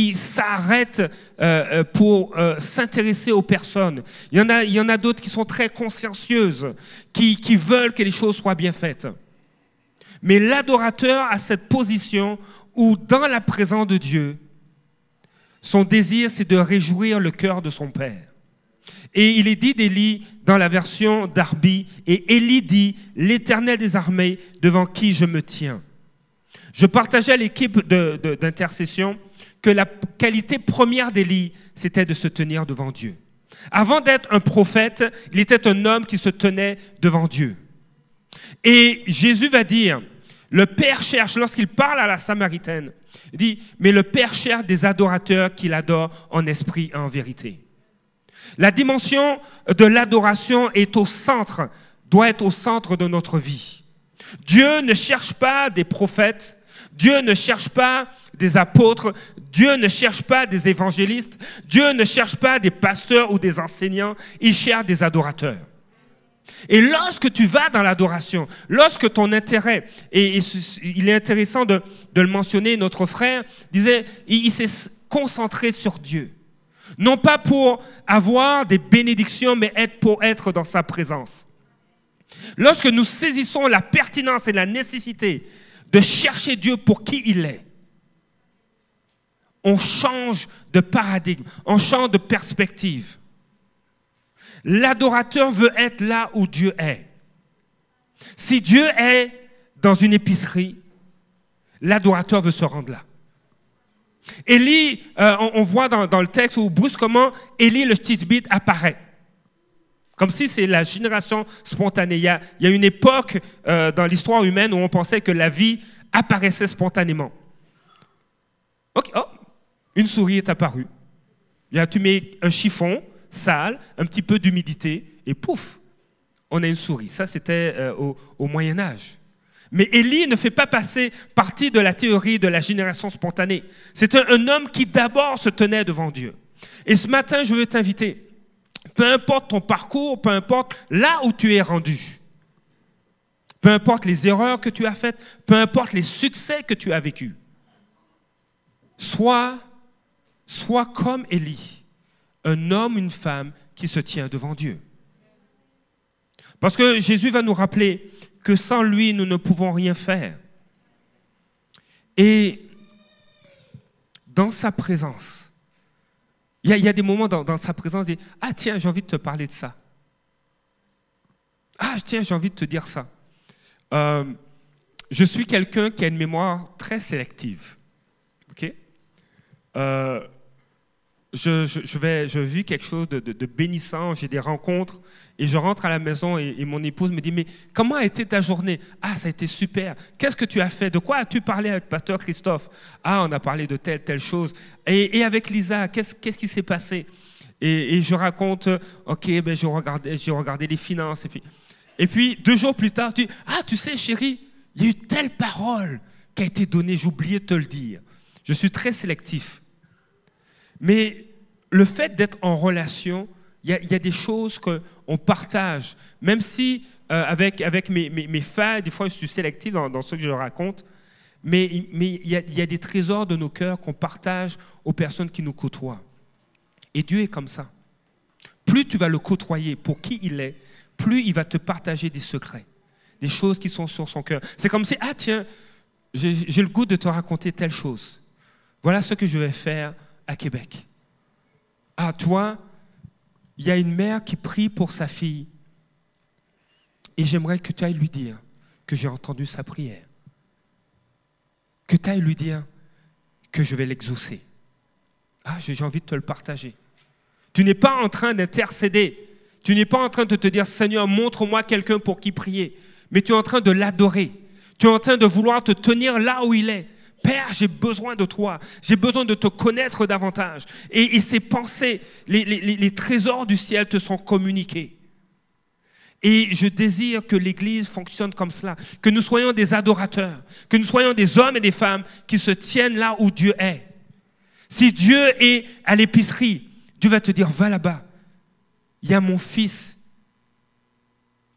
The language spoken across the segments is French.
qui s'arrêtent euh, pour s'intéresser aux personnes. Il y en a, il y en a d'autres qui sont très consciencieuses, qui, qui veulent que les choses soient bien faites. Mais l'adorateur a cette position où, dans la présence de Dieu, son désir, c'est de réjouir le cœur de son Père. Et il est dit d'Élie dans la version d'Arbi, et Élie dit, l'Éternel des armées, devant qui je me tiens. Je partageais à l'équipe d'intercession que la qualité première d'Élie, c'était de se tenir devant Dieu. Avant d'être un prophète, il était un homme qui se tenait devant Dieu. Et Jésus va dire, le Père cherche, lorsqu'il parle à la Samaritaine, il dit, mais le Père cherche des adorateurs qui l'adorent en esprit et en vérité. La dimension de l'adoration est au centre, doit être au centre de notre vie. Dieu ne cherche pas des prophètes, Dieu ne cherche pas des apôtres, Dieu ne cherche pas des évangélistes, Dieu ne cherche pas des pasteurs ou des enseignants, il cherche des adorateurs. Et lorsque tu vas dans l'adoration, lorsque ton intérêt, et, il est intéressant de, le mentionner, notre frère disait, il s'est concentré sur Dieu. Non pas pour avoir des bénédictions, mais être pour être dans sa présence. Lorsque nous saisissons la pertinence et la nécessité de chercher Dieu pour qui il est, on change de paradigme, on change de perspective. L'adorateur veut être là où Dieu est. Si Dieu est dans une épicerie, l'adorateur veut se rendre là. Élie, euh, on, voit dans, le texte où brusquement, Élie le bit apparaît. Comme si c'est la génération spontanée. Il y a, une époque euh, dans l'histoire humaine où on pensait que la vie apparaissait spontanément. Ok, oh, une souris est apparue. Tu mets un chiffon sale, un petit peu d'humidité, et pouf, on a une souris. Ça, c'était euh, au, au Moyen Âge. Mais Élie ne fait pas passer partie de la théorie de la génération spontanée. C'est un, homme qui d'abord se tenait devant Dieu. Et ce matin, je veux t'inviter, peu importe ton parcours, peu importe là où tu es rendu, peu importe les erreurs que tu as faites, peu importe les succès que tu as vécus, sois, sois comme Élie, un homme, une femme qui se tient devant Dieu. Parce que Jésus va nous rappeler que sans lui, nous ne pouvons rien faire. Et dans sa présence, il y, a des moments dans, sa présence, dit, ah tiens, j'ai envie de te parler de ça. Ah tiens, j'ai envie de te dire ça. Euh, je suis quelqu'un qui a une mémoire très sélective. OK? Euh, je, vais, je vis quelque chose de, bénissant, j'ai des rencontres, et je rentre à la maison et, mon épouse me dit, mais comment a été ta journée? Ah, ça a été super. Qu'est-ce que tu as fait? De quoi as-tu parlé avec Pasteur Christophe? Ah, on a parlé de telle, telle chose. Et, avec Lisa, qu'est-ce, qui s'est passé? Et, je raconte, ok, ben, j'ai regardé, les finances. Et puis, et puis, deux jours plus tard, tu dis, ah, tu sais, chérie, il y a eu telle parole qui a été donnée, oublié de te le dire. Je suis très sélectif. Mais le fait d'être en relation, il y, a des choses qu'on partage. Même si, euh, avec, avec mes, mes, des fois je suis sélectif dans, ce que je raconte, mais il y, a, des trésors de nos cœurs qu'on partage aux personnes qui nous côtoient. Et Dieu est comme ça. Plus tu vas le côtoyer pour qui il est, plus il va te partager des secrets, des choses qui sont sur son cœur. C'est comme si, ah tiens, j'ai le goût de te raconter telle chose. Voilà ce que je vais faire à Québec. Ah, toi, il y a une mère qui prie pour sa fille. Et j'aimerais que tu ailles lui dire que j'ai entendu sa prière. Que tu ailles lui dire que je vais l'exaucer. Ah, j'ai envie de te le partager. Tu n'es pas en train d'intercéder. Tu n'es pas en train de te dire, Seigneur, montre-moi quelqu'un pour qui prier. Mais tu es en train de l'adorer. Tu es en train de vouloir te tenir là où il est. Père, j'ai besoin de toi, j'ai besoin de te connaître davantage. Et, ces pensées, les, trésors du ciel te sont communiqués. Et je désire que l'Église fonctionne comme cela, que nous soyons des adorateurs, que nous soyons des hommes et des femmes qui se tiennent là où Dieu est. Si Dieu est à l'épicerie, Dieu va te dire, va là-bas. Il y a mon fils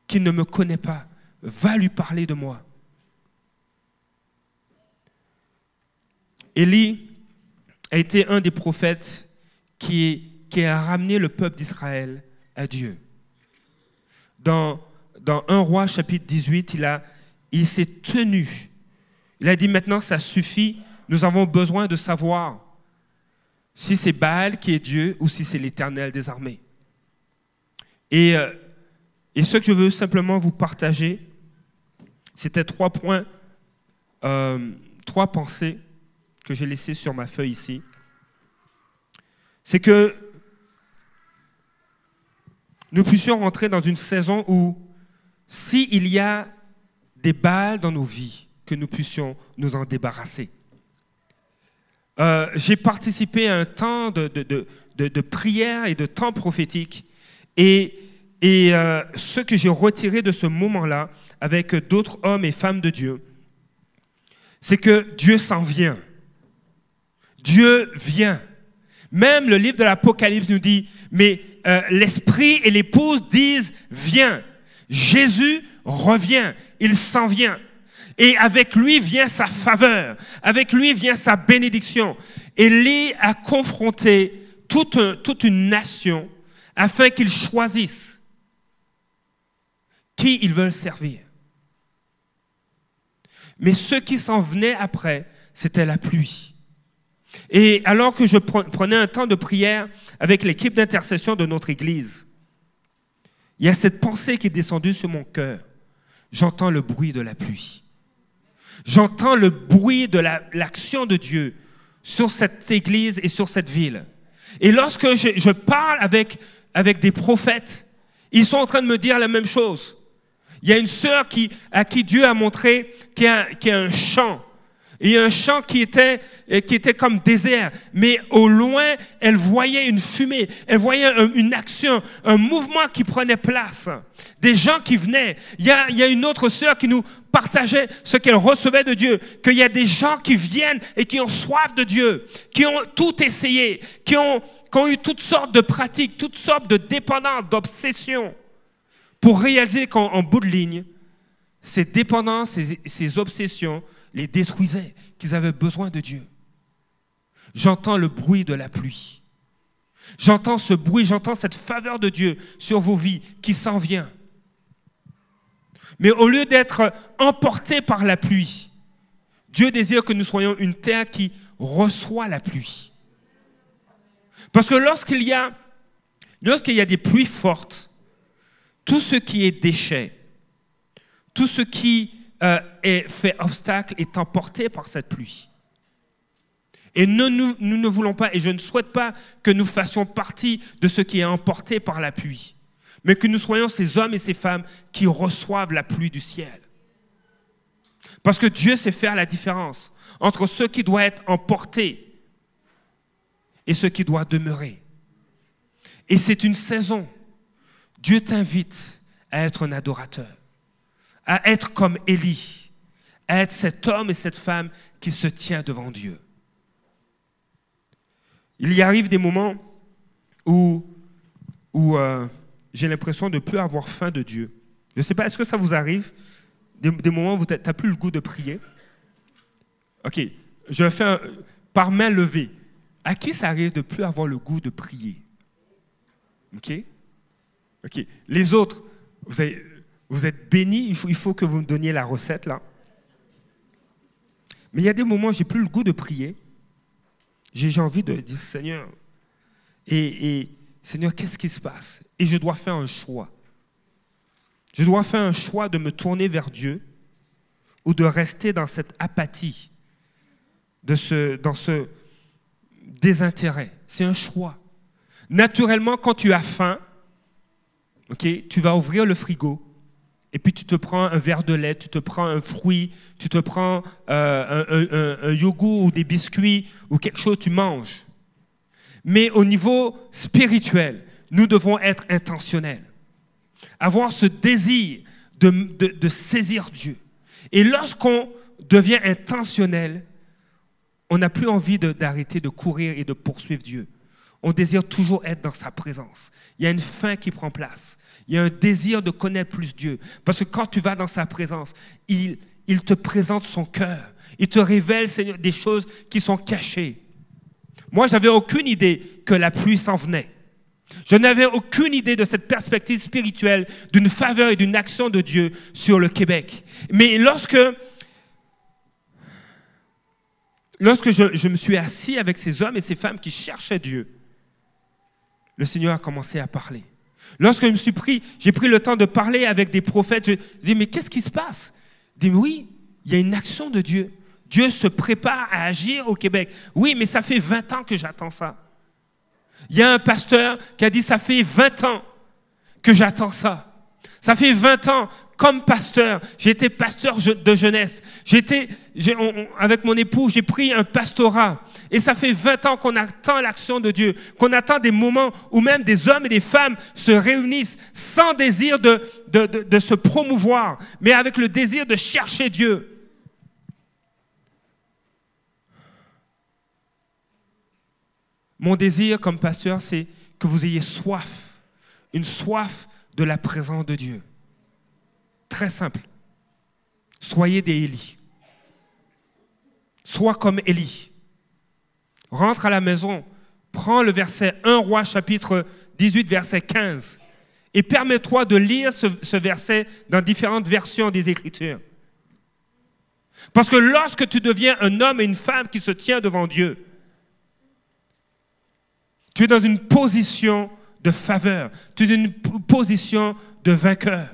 qui ne me connaît pas. Va lui parler de moi. Élie a été un des prophètes qui, a ramené le peuple d'Israël à Dieu. Dans, dans 1 roi chapitre 18, il, s'est tenu. Il a dit maintenant ça suffit, nous avons besoin de savoir si c'est Baal qui est Dieu ou si c'est l'Éternel des armées. Et, euh, ce que je veux simplement vous partager, c'était trois points, euh, trois pensées que j'ai laissées sur ma feuille ici. C'est que nous puissions rentrer dans une saison où, s'il y a des balles dans nos vies, que nous puissions nous en débarrasser. Euh, j'ai participé à un temps de, de, prière et de temps prophétique. Et, et euh, ce que j'ai retiré de ce moment-là, avec d'autres hommes et femmes de Dieu, c'est que Dieu s'en vient. Dieu vient. Même le livre de l'Apocalypse nous dit, mais euh, l'Esprit et l'épouse disent, viens. Jésus revient, il s'en vient. Et avec lui vient sa faveur, avec lui vient sa bénédiction. Et a confronté toute, toute une nation afin qu'ils choisissent qui ils veulent servir. Mais ce qui s'en venait après, c'était la pluie. Et alors que je prenais un temps de prière avec l'équipe d'intercession de notre Église, il y a cette pensée qui est descendue sur mon cœur. J'entends le bruit de la pluie. J'entends le bruit de l'action de Dieu sur cette église et sur cette ville. Et lorsque je, parle avec, des prophètes, ils sont en train de me dire la même chose. Il y a une sœur à qui Dieu a montré qu'il y, a un chant il y a un champ qui était, euh, qui était comme désert, mais au loin, elle voyait une fumée, elle voyait une action, un mouvement qui prenait place, des gens qui venaient. Il y a, une autre sœur qui nous partageait ce qu'elle recevait de Dieu, qu'il y a des gens qui viennent et qui ont soif de Dieu, qui ont tout essayé, qui ont, qui ont eu toutes sortes de pratiques, toutes sortes de dépendances, d'obsessions, pour réaliser qu'en bout de ligne, ces dépendances, ces, ces obsessions, les détruisaient, qu'ils avaient besoin de Dieu. J'entends le bruit de la pluie. J'entends ce bruit, j'entends cette faveur de Dieu sur vos vies qui s'en vient. Mais au lieu d'être emportés par la pluie, Dieu désire que nous soyons une terre qui reçoit la pluie. Parce que lorsqu'il y a, lorsqu'il y a des pluies fortes, tout ce qui est déchet, tout ce qui euh, est fait obstacle est emporté par cette pluie. Et nous, nous, ne voulons pas, et je ne souhaite pas que nous fassions partie de ce qui est emporté par la pluie, mais que nous soyons ces hommes et ces femmes qui reçoivent la pluie du ciel. Parce que Dieu sait faire la différence entre ce qui doit être emporté et ce qui doit demeurer. Et c'est une saison. Dieu t'invite à être un adorateur à être comme Élie, à être cet homme et cette femme qui se tient devant Dieu. Il y arrive des moments où, où euh, j'ai l'impression de ne plus avoir faim de Dieu. Je ne sais pas, est-ce que ça vous arrive? Des, moments où tu n'as plus le goût de prier Ok, je fais un, par main levée. À qui ça arrive de ne plus avoir le goût de prier? Ok? Ok, les autres, vous avez, vous êtes bénis, il faut, que vous me donniez la recette là. Mais il y a des moments où j'ai plus le goût de prier. J'ai envie de dire Seigneur, et, Seigneur, qu'est-ce qui se passe? Et je dois faire un choix. Je dois faire un choix de me tourner vers Dieu ou de rester dans cette apathie, dans ce désintérêt. C'est un choix. Naturellement, quand tu as faim, tu vas ouvrir le frigo et puis tu te prends un verre de lait, tu te prends un fruit, tu te prends euh, un, yogourt ou des biscuits ou quelque chose, tu manges. Mais au niveau spirituel, nous devons être intentionnels. Avoir ce désir de, saisir Dieu. Et lorsqu'on devient intentionnel, on n'a plus envie d'arrêter de courir et de poursuivre Dieu. On désire toujours être dans sa présence. Il y a une faim qui prend place. Il y a un désir de connaître plus Dieu. Parce que quand tu vas dans sa présence, il, te présente son cœur. Il te révèle, Seigneur, des choses qui sont cachées. Moi, j'avais aucune idée que la pluie s'en venait. Je n'avais aucune idée de cette perspective spirituelle, d'une faveur et d'une action de Dieu sur le Québec. Mais lorsque, lorsque je, je me suis assis avec ces hommes et ces femmes qui cherchaient Dieu, le Seigneur a commencé à parler. Lorsque je me suis pris, j'ai pris le temps de parler avec des prophètes, je dis, mais qu'est-ce qui se passe? Dis, oui, il y a une action de Dieu. Dieu se prépare à agir au Québec. Oui, mais ça fait 20 ans que j'attends ça. Il y a un pasteur qui a dit, ça fait 20 ans que j'attends ça. Ça fait 20 ans, comme pasteur, j'ai été pasteur de jeunesse. J'étais, avec mon époux, j'ai pris un pastorat. Et ça fait 20 ans qu'on attend l'action de Dieu, qu'on attend des moments où même des hommes et des femmes se réunissent sans désir de, de, de se promouvoir, mais avec le désir de chercher Dieu. Mon désir comme pasteur, c'est que vous ayez soif, une soif de la présence de Dieu. Très simple. Soyez des Élie. Sois comme Élie. Rentre à la maison, prends le verset 1 roi chapitre 18 verset 15 et permets-toi de lire ce, ce, verset dans différentes versions des Écritures. Parce que lorsque tu deviens un homme et une femme qui se tient devant Dieu, tu es dans une position de faveur. Tu es une position de vainqueur.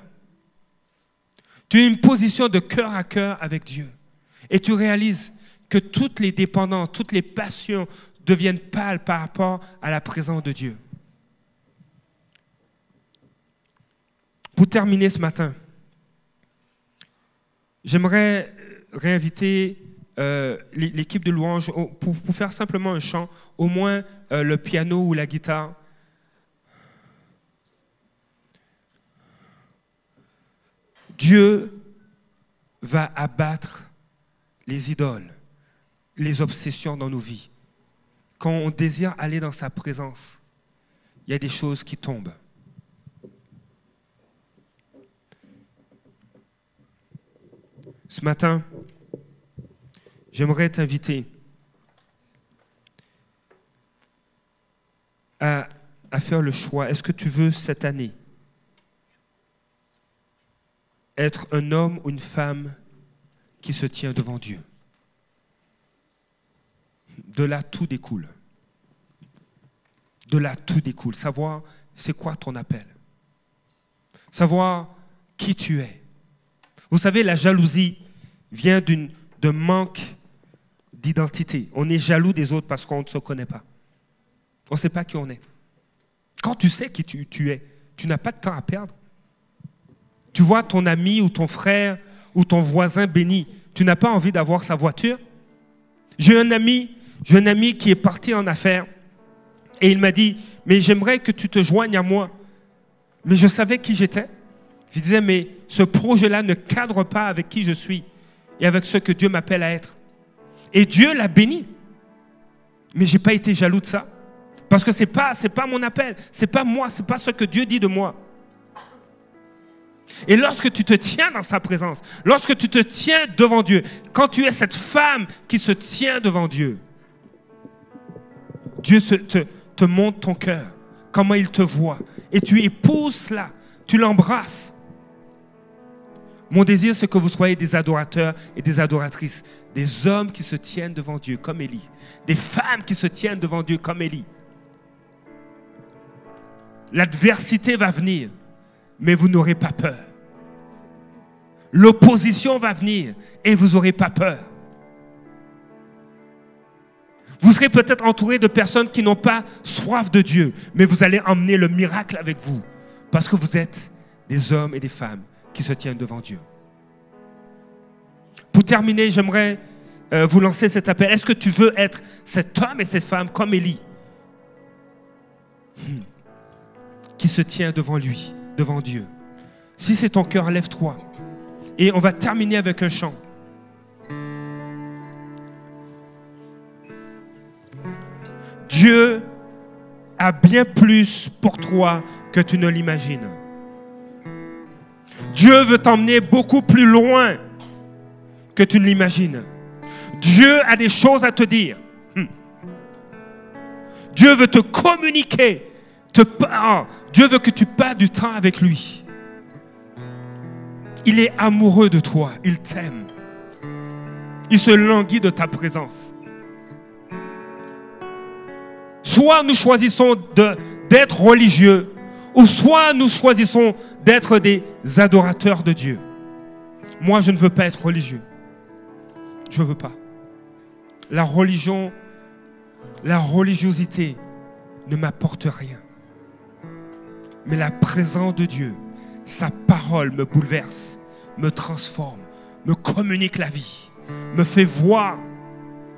Tu es une position de cœur à cœur avec Dieu. Et tu réalises que toutes les dépendances, toutes les passions deviennent pâles par rapport à la présence de Dieu. Pour terminer ce matin, j'aimerais réinviter euh, l'équipe de louange pour, faire simplement un chant, au moins euh, le piano ou la guitare. Dieu va abattre les idoles, les obsessions dans nos vies. Quand on désire aller dans sa présence, il y a des choses qui tombent. Ce matin, j'aimerais t'inviter à, à, faire le choix. Est-ce que tu veux cette année être un homme ou une femme qui se tient devant Dieu De là, tout découle. De là, tout découle. Savoir c'est quoi ton appel? Savoir qui tu es. Vous savez, la jalousie vient d'un manque d'identité. On est jaloux des autres parce qu'on ne se connaît pas. On ne sait pas qui on est. Quand tu sais qui tu, es, tu n'as pas de temps à perdre. Tu vois ton ami ou ton frère ou ton voisin béni, tu n'as pas envie d'avoir sa voiture? J'ai un ami, j'ai un ami qui est parti en affaires et il m'a dit "Mais j'aimerais que tu te joignes à moi." Mais je savais qui j'étais. Je disais "Mais ce projet-là ne cadre pas avec qui je suis et avec ce que Dieu m'appelle à être." Et Dieu l'a béni. Mais je n'ai pas été jaloux de ça. Parce que ce n'est pas, pas mon appel. Ce n'est pas moi. Ce n'est pas ce que Dieu dit de moi. Et lorsque tu te tiens dans sa présence, lorsque tu te tiens devant Dieu, quand tu es cette femme qui se tient devant Dieu, Dieu te, montre ton cœur, comment il te voit. Et tu épouses cela, tu l'embrasses. Mon désir, c'est que vous soyez des adorateurs et des adoratrices, des hommes qui se tiennent devant Dieu comme Élie, des femmes qui se tiennent devant Dieu comme Élie. L'adversité va venir, mais vous n'aurez pas peur. L'opposition va venir et vous n'aurez pas peur. Vous serez peut-être entouré de personnes qui n'ont pas soif de Dieu, mais vous allez emmener le miracle avec vous parce que vous êtes des hommes et des femmes qui se tiennent devant Dieu. Pour terminer, j'aimerais euh, vous lancer cet appel. Est-ce que tu veux être cet homme et cette femme comme Élie hmm. qui se tient devant lui, devant Dieu Si c'est ton cœur, lève-toi. Et on va terminer avec un chant. Dieu a bien plus pour toi que tu ne l'imagines. Dieu veut t'emmener beaucoup plus loin que tu ne l'imagines. Dieu a des choses à te dire. Hmm. Dieu veut te communiquer. Te, Dieu veut que tu passes du temps avec lui. Il est amoureux de toi. Il t'aime. Il se languit de ta présence. Soit nous choisissons d'être religieux, ou soit nous choisissons d'être des adorateurs de Dieu. Moi, je ne veux pas être religieux. Je ne veux pas. La religion, la religiosité ne m'apporte rien. Mais la présence de Dieu, sa parole me bouleverse, me transforme, me communique la vie, me fait voir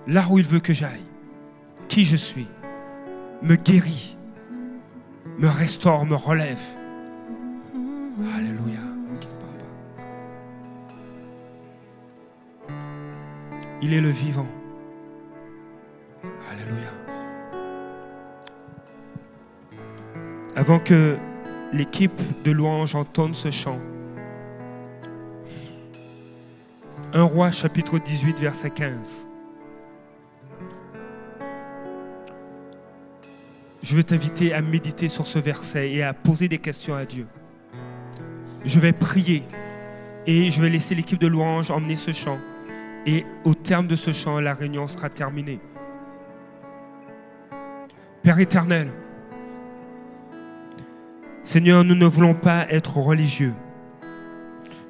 là où il veut que j'aille, qui je suis, me guérit, me restaure, me relève. Alléluia. Il est le vivant. Alléluia. Avant que l'équipe de louange entonne ce chant, 1 roi chapitre 18 verset 15. Je vais t'inviter à méditer sur ce verset et à poser des questions à Dieu. Je vais prier et je vais laisser l'équipe de louange emmener ce chant. Et au terme de ce chant, la réunion sera terminée. Père éternel, Seigneur, nous ne voulons pas être religieux.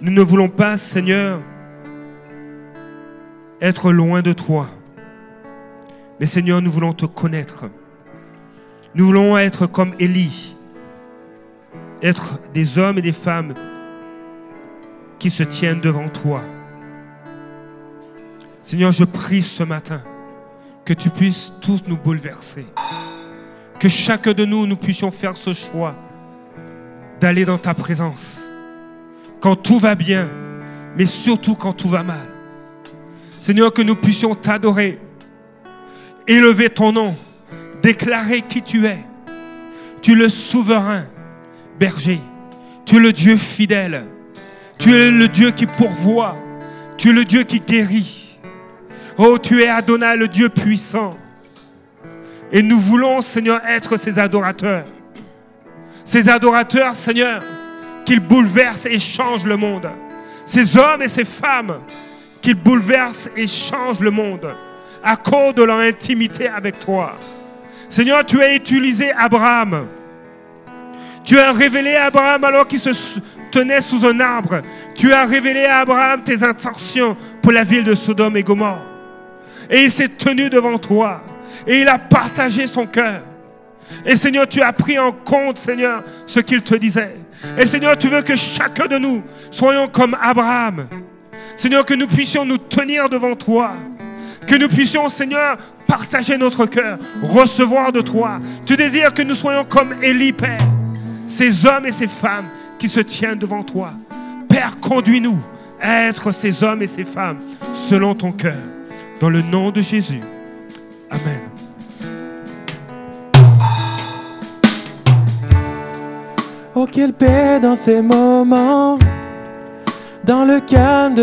Nous ne voulons pas, Seigneur, être loin de toi. Mais Seigneur, nous voulons te connaître. Nous voulons être comme Élie, être des hommes et des femmes qui se tiennent devant toi. Seigneur, je prie ce matin que tu puisses tous nous bouleverser. Que chacun de nous, nous puissions faire ce choix d'aller dans ta présence. Quand tout va bien, mais surtout quand tout va mal. Seigneur, que nous puissions t'adorer, élever ton nom, déclarer qui tu es. Tu es le souverain berger. Tu es le Dieu fidèle. Tu es le Dieu qui pourvoit. Tu es le Dieu qui guérit. Oh, tu es Adonai, le Dieu puissant. Et nous voulons, Seigneur, être ces adorateurs. Ces adorateurs, Seigneur, qu'ils bouleversent et changent le monde. Ces hommes et ces femmes qu'ils bouleversent et changent le monde à cause de leur intimité avec toi. Seigneur, tu as utilisé Abraham. Tu as révélé à Abraham alors qu'il se tenait sous un arbre. Tu as révélé à Abraham tes intentions pour la ville de Sodome et Gomorre. Et il s'est tenu devant toi. Et il a partagé son cœur. Et Seigneur, tu as pris en compte, Seigneur, ce qu'il te disait. Et Seigneur, tu veux que chacun de nous soyons comme Abraham. Seigneur, que nous puissions nous tenir devant toi. Que nous puissions, Seigneur, partager notre cœur, recevoir de toi. Tu désires que nous soyons comme Élie, Père. Ces hommes et ces femmes qui se tiennent devant toi. Père, conduis-nous à être ces hommes et ces femmes selon ton cœur. Dans le nom de Jésus. Amen. Quelle paix dans ces moments, dans le calme de